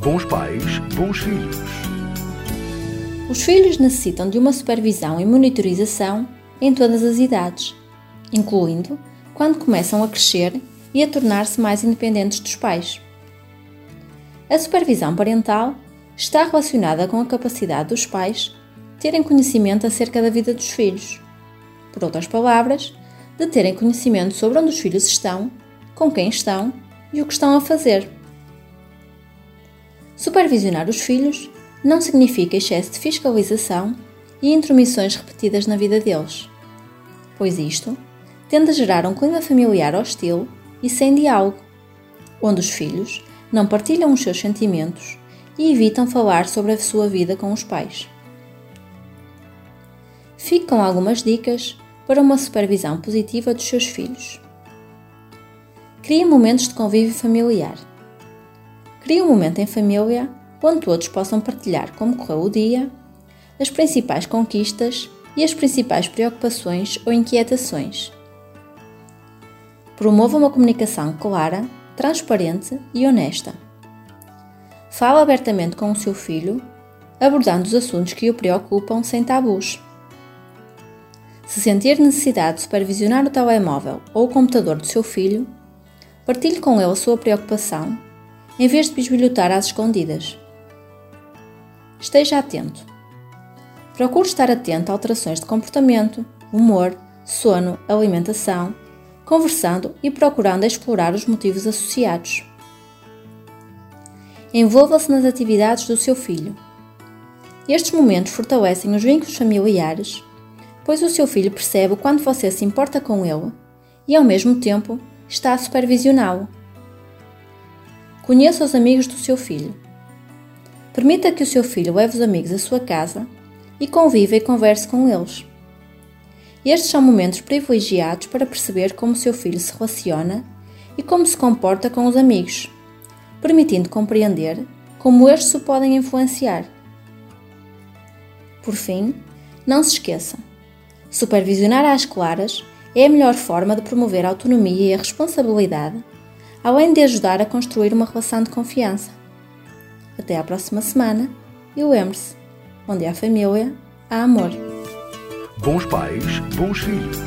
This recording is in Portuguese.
Bons pais, bons filhos. Os filhos necessitam de uma supervisão e monitorização em todas as idades, incluindo quando começam a crescer e a tornar-se mais independentes dos pais. A supervisão parental está relacionada com a capacidade dos pais terem conhecimento acerca da vida dos filhos. Por outras palavras, de terem conhecimento sobre onde os filhos estão, com quem estão e o que estão a fazer. Supervisionar os filhos não significa excesso de fiscalização e intromissões repetidas na vida deles, pois isto tende a gerar um clima familiar hostil e sem diálogo, onde os filhos não partilham os seus sentimentos e evitam falar sobre a sua vida com os pais. Fique com algumas dicas para uma supervisão positiva dos seus filhos. Crie momentos de convívio familiar. Crie um momento em família onde todos possam partilhar como correu o dia, as principais conquistas e as principais preocupações ou inquietações. Promova uma comunicação clara, transparente e honesta. Fale abertamente com o seu filho, abordando os assuntos que o preocupam sem tabus. Se sentir necessidade de supervisionar o telemóvel ou o computador do seu filho, partilhe com ele a sua preocupação, em vez de bisbilhotar às escondidas. Esteja atento. Procure estar atento a alterações de comportamento, humor, sono, alimentação, conversando e procurando explorar os motivos associados. Envolva-se nas atividades do seu filho. Estes momentos fortalecem os vínculos familiares pois o seu filho percebe o quanto você se importa com ele e, ao mesmo tempo, está a supervisioná-lo. Conheça os amigos do seu filho. Permita que o seu filho leve os amigos à sua casa e conviva e converse com eles. Estes são momentos privilegiados para perceber como seu filho se relaciona e como se comporta com os amigos, permitindo compreender como estes o podem influenciar. Por fim, não se esqueça: Supervisionar às claras é a melhor forma de promover a autonomia e a responsabilidade, além de ajudar a construir uma relação de confiança. Até à próxima semana e lembre-se: onde há família, há amor. Bons pais, bons filhos.